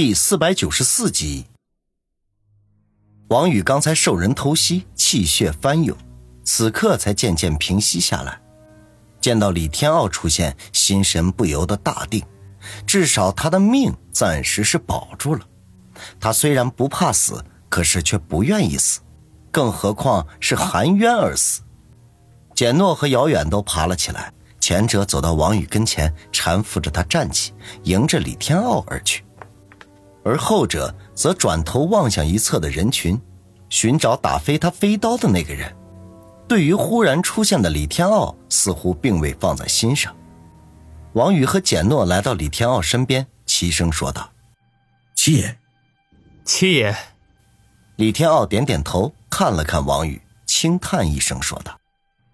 第四百九十四集，王宇刚才受人偷袭，气血翻涌，此刻才渐渐平息下来。见到李天傲出现，心神不由得大定，至少他的命暂时是保住了。他虽然不怕死，可是却不愿意死，更何况是含冤而死。简诺和姚远都爬了起来，前者走到王宇跟前，搀扶着他站起，迎着李天傲而去。而后者则转头望向一侧的人群，寻找打飞他飞刀的那个人。对于忽然出现的李天傲，似乎并未放在心上。王宇和简诺来到李天傲身边，齐声说道：“七爷，七爷。”李天傲点点头，看了看王宇，轻叹一声，说道：“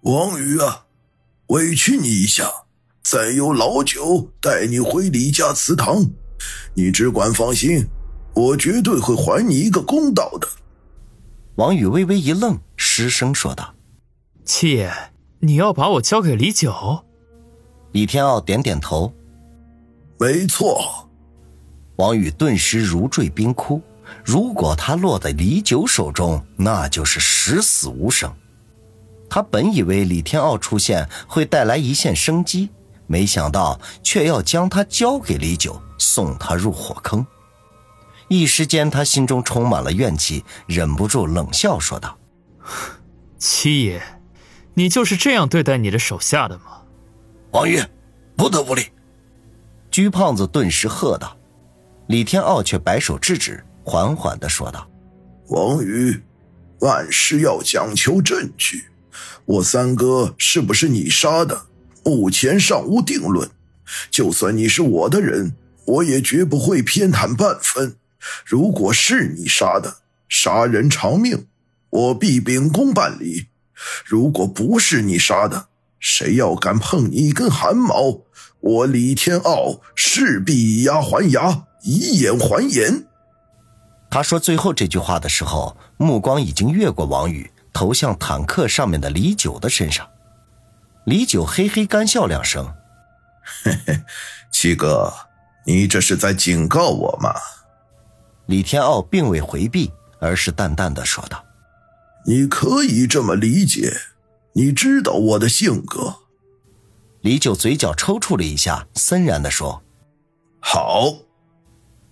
王宇啊，委屈你一下，再有老九带你回李家祠堂。”你只管放心，我绝对会还你一个公道的。王宇微微一愣，失声说道：“七爷，你要把我交给李九？”李天傲点点头：“没错。”王宇顿时如坠冰窟。如果他落在李九手中，那就是十死无生。他本以为李天傲出现会带来一线生机，没想到却要将他交给李九。送他入火坑，一时间他心中充满了怨气，忍不住冷笑说道：“七爷，你就是这样对待你的手下的吗？”王宇，不得无礼！鞠胖子顿时喝道。李天傲却摆手制止，缓缓的说道：“王宇，万事要讲求证据，我三哥是不是你杀的？目前尚无定论。就算你是我的人。”我也绝不会偏袒半分。如果是你杀的，杀人偿命，我必秉公办理；如果不是你杀的，谁要敢碰你一根汗毛，我李天傲势必以牙还牙，以眼还眼。他说最后这句话的时候，目光已经越过王宇，投向坦克上面的李九的身上。李九嘿嘿干笑两声：“嘿嘿，七哥。”你这是在警告我吗？李天傲并未回避，而是淡淡的说道：“你可以这么理解，你知道我的性格。”李九嘴角抽搐了一下，森然的说：“好。”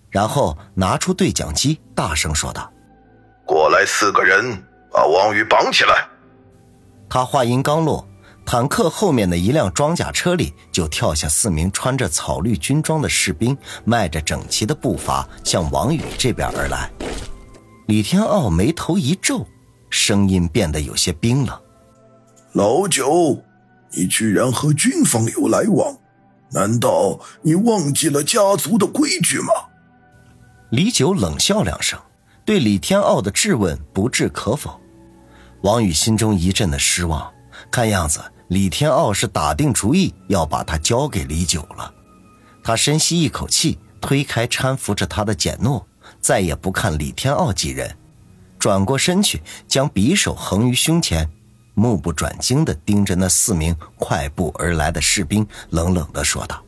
然后拿出对讲机，大声说道：“过来四个人，把王宇绑起来。”他话音刚落。坦克后面的一辆装甲车里，就跳下四名穿着草绿军装的士兵，迈着整齐的步伐向王宇这边而来。李天傲眉头一皱，声音变得有些冰冷：“老九，你居然和军方有来往？难道你忘记了家族的规矩吗？”李九冷笑两声，对李天傲的质问不置可否。王宇心中一阵的失望，看样子。李天傲是打定主意要把他交给李九了，他深吸一口气，推开搀扶着他的简诺，再也不看李天傲几人，转过身去，将匕首横于胸前，目不转睛地盯着那四名快步而来的士兵，冷冷地说道：“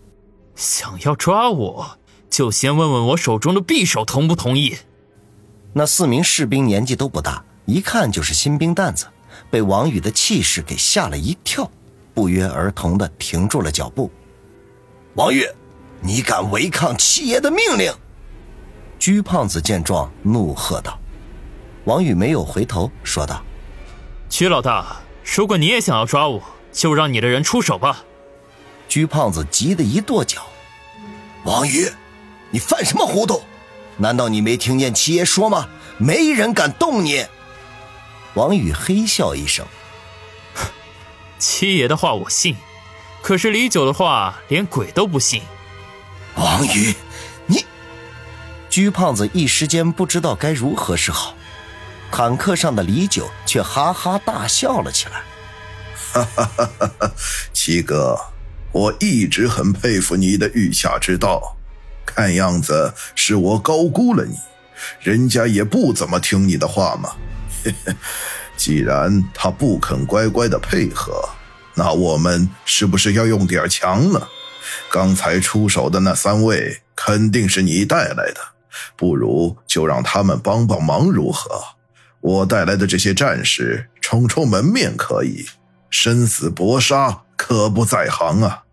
想要抓我，就先问问我手中的匕首同不同意。”那四名士兵年纪都不大，一看就是新兵蛋子。被王宇的气势给吓了一跳，不约而同的停住了脚步。王宇，你敢违抗七爷的命令？鞠胖子见状怒喝道。王宇没有回头，说道：“曲老大，如果你也想要抓我，就让你的人出手吧。”鞠胖子急得一跺脚：“王宇，你犯什么糊涂？难道你没听见七爷说吗？没人敢动你！”王宇嘿笑一声：“七爷的话我信，可是李九的话连鬼都不信。”王宇，你……鞠胖子一时间不知道该如何是好。坦克上的李九却哈哈大笑了起来：“哈哈哈哈哈！七哥，我一直很佩服你的御下之道，看样子是我高估了你，人家也不怎么听你的话嘛。” 既然他不肯乖乖的配合，那我们是不是要用点强呢？刚才出手的那三位肯定是你带来的，不如就让他们帮帮忙如何？我带来的这些战士，充充门面可以，生死搏杀可不在行啊！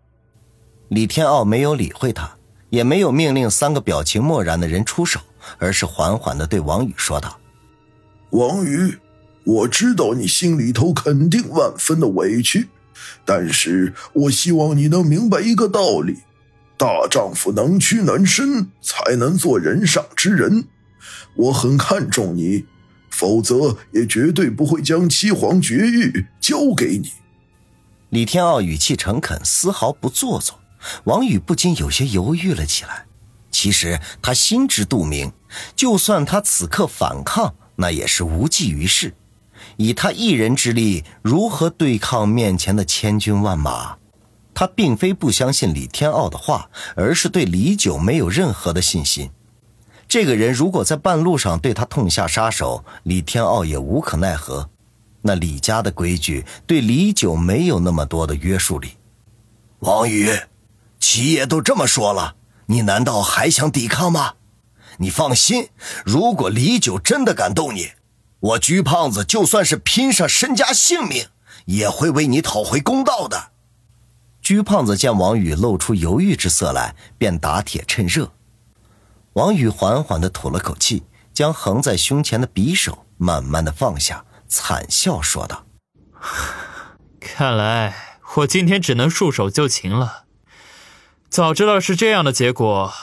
李天傲没有理会他，也没有命令三个表情漠然的人出手，而是缓缓的对王宇说道：“王宇，我知道你心里头肯定万分的委屈，但是我希望你能明白一个道理。”大丈夫能屈能伸，才能做人上之人。我很看重你，否则也绝对不会将七皇绝育交给你。李天傲语气诚恳，丝毫不做作。王宇不禁有些犹豫了起来。其实他心知肚明，就算他此刻反抗，那也是无济于事。以他一人之力，如何对抗面前的千军万马？他并非不相信李天傲的话，而是对李九没有任何的信心。这个人如果在半路上对他痛下杀手，李天傲也无可奈何。那李家的规矩对李九没有那么多的约束力。王宇，七爷都这么说了，你难道还想抵抗吗？你放心，如果李九真的敢动你，我鞠胖子就算是拼上身家性命，也会为你讨回公道的。鞠胖子见王宇露出犹豫之色来，便打铁趁热。王宇缓缓地吐了口气，将横在胸前的匕首慢慢地放下，惨笑说道：“看来我今天只能束手就擒了。早知道是这样的结果，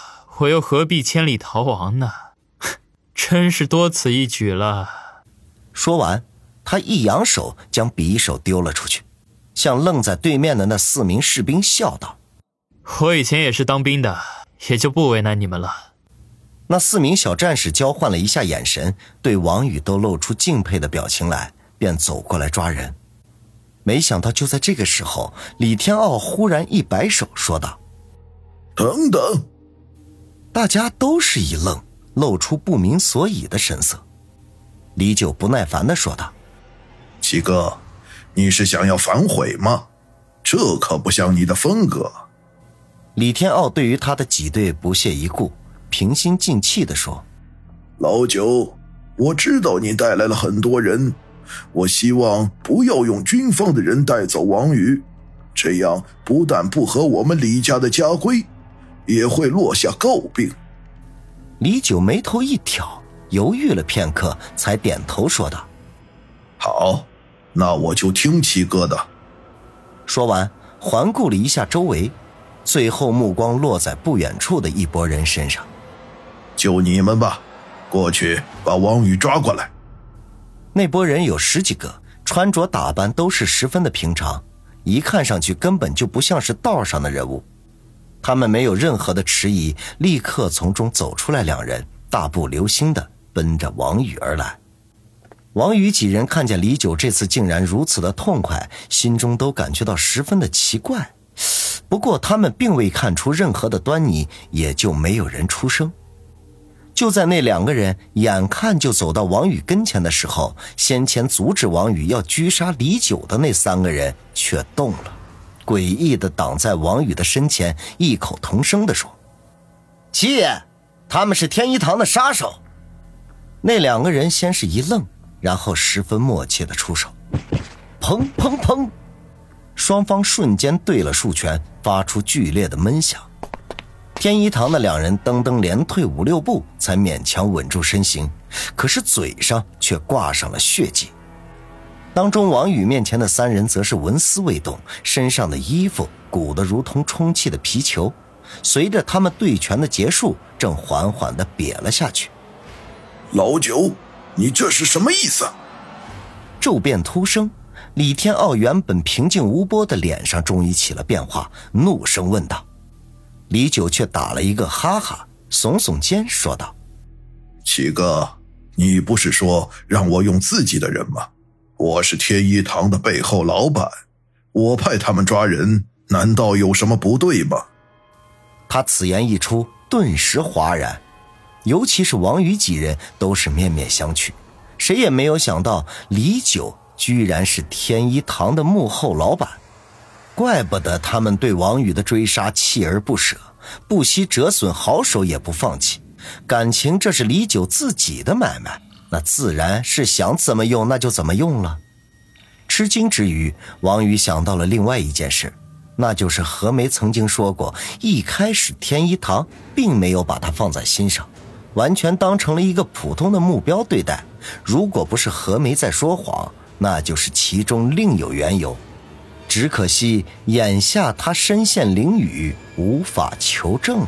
我又何必千里逃亡呢？真是多此一举了。”说完，他一扬手，将匕首丢了出去。向愣在对面的那四名士兵笑道：“我以前也是当兵的，也就不为难你们了。”那四名小战士交换了一下眼神，对王宇都露出敬佩的表情来，便走过来抓人。没想到就在这个时候，李天傲忽然一摆手，说道：“等等！”大家都是一愣，露出不明所以的神色。李九不耐烦的说道：“七哥。”你是想要反悔吗？这可不像你的风格。李天傲对于他的挤兑不屑一顾，平心静气的说：“老九，我知道你带来了很多人，我希望不要用军方的人带走王宇，这样不但不合我们李家的家规，也会落下诟病。”李九眉头一挑，犹豫了片刻，才点头说道：“好。”那我就听七哥的。说完，环顾了一下周围，最后目光落在不远处的一拨人身上。就你们吧，过去把王宇抓过来。那拨人有十几个，穿着打扮都是十分的平常，一看上去根本就不像是道上的人物。他们没有任何的迟疑，立刻从中走出来两人，大步流星的奔着王宇而来。王宇几人看见李九这次竟然如此的痛快，心中都感觉到十分的奇怪。不过他们并未看出任何的端倪，也就没有人出声。就在那两个人眼看就走到王宇跟前的时候，先前阻止王宇要狙杀李九的那三个人却动了，诡异的挡在王宇的身前，异口同声的说：“七爷，他们是天一堂的杀手。”那两个人先是一愣。然后十分默契的出手，砰砰砰，双方瞬间对了数拳，发出剧烈的闷响。天一堂的两人噔噔连退五六步，才勉强稳住身形，可是嘴上却挂上了血迹。当中王宇面前的三人则是纹丝未动，身上的衣服鼓得如同充气的皮球，随着他们对拳的结束，正缓缓地瘪了下去。老九。你这是什么意思？骤变突生，李天傲原本平静无波的脸上终于起了变化，怒声问道。李九却打了一个哈哈，耸耸肩说道：“七哥，你不是说让我用自己的人吗？我是天一堂的背后老板，我派他们抓人，难道有什么不对吗？”他此言一出，顿时哗然。尤其是王宇几人都是面面相觑，谁也没有想到李九居然是天一堂的幕后老板，怪不得他们对王宇的追杀锲而不舍，不惜折损好手也不放弃。感情这是李九自己的买卖，那自然是想怎么用那就怎么用了。吃惊之余，王宇想到了另外一件事，那就是何梅曾经说过，一开始天一堂并没有把他放在心上，完全当成了一个普通的目标对待。如果不是何梅在说谎，那就是其中另有缘由。只可惜眼下他身陷囹圄，无法求证。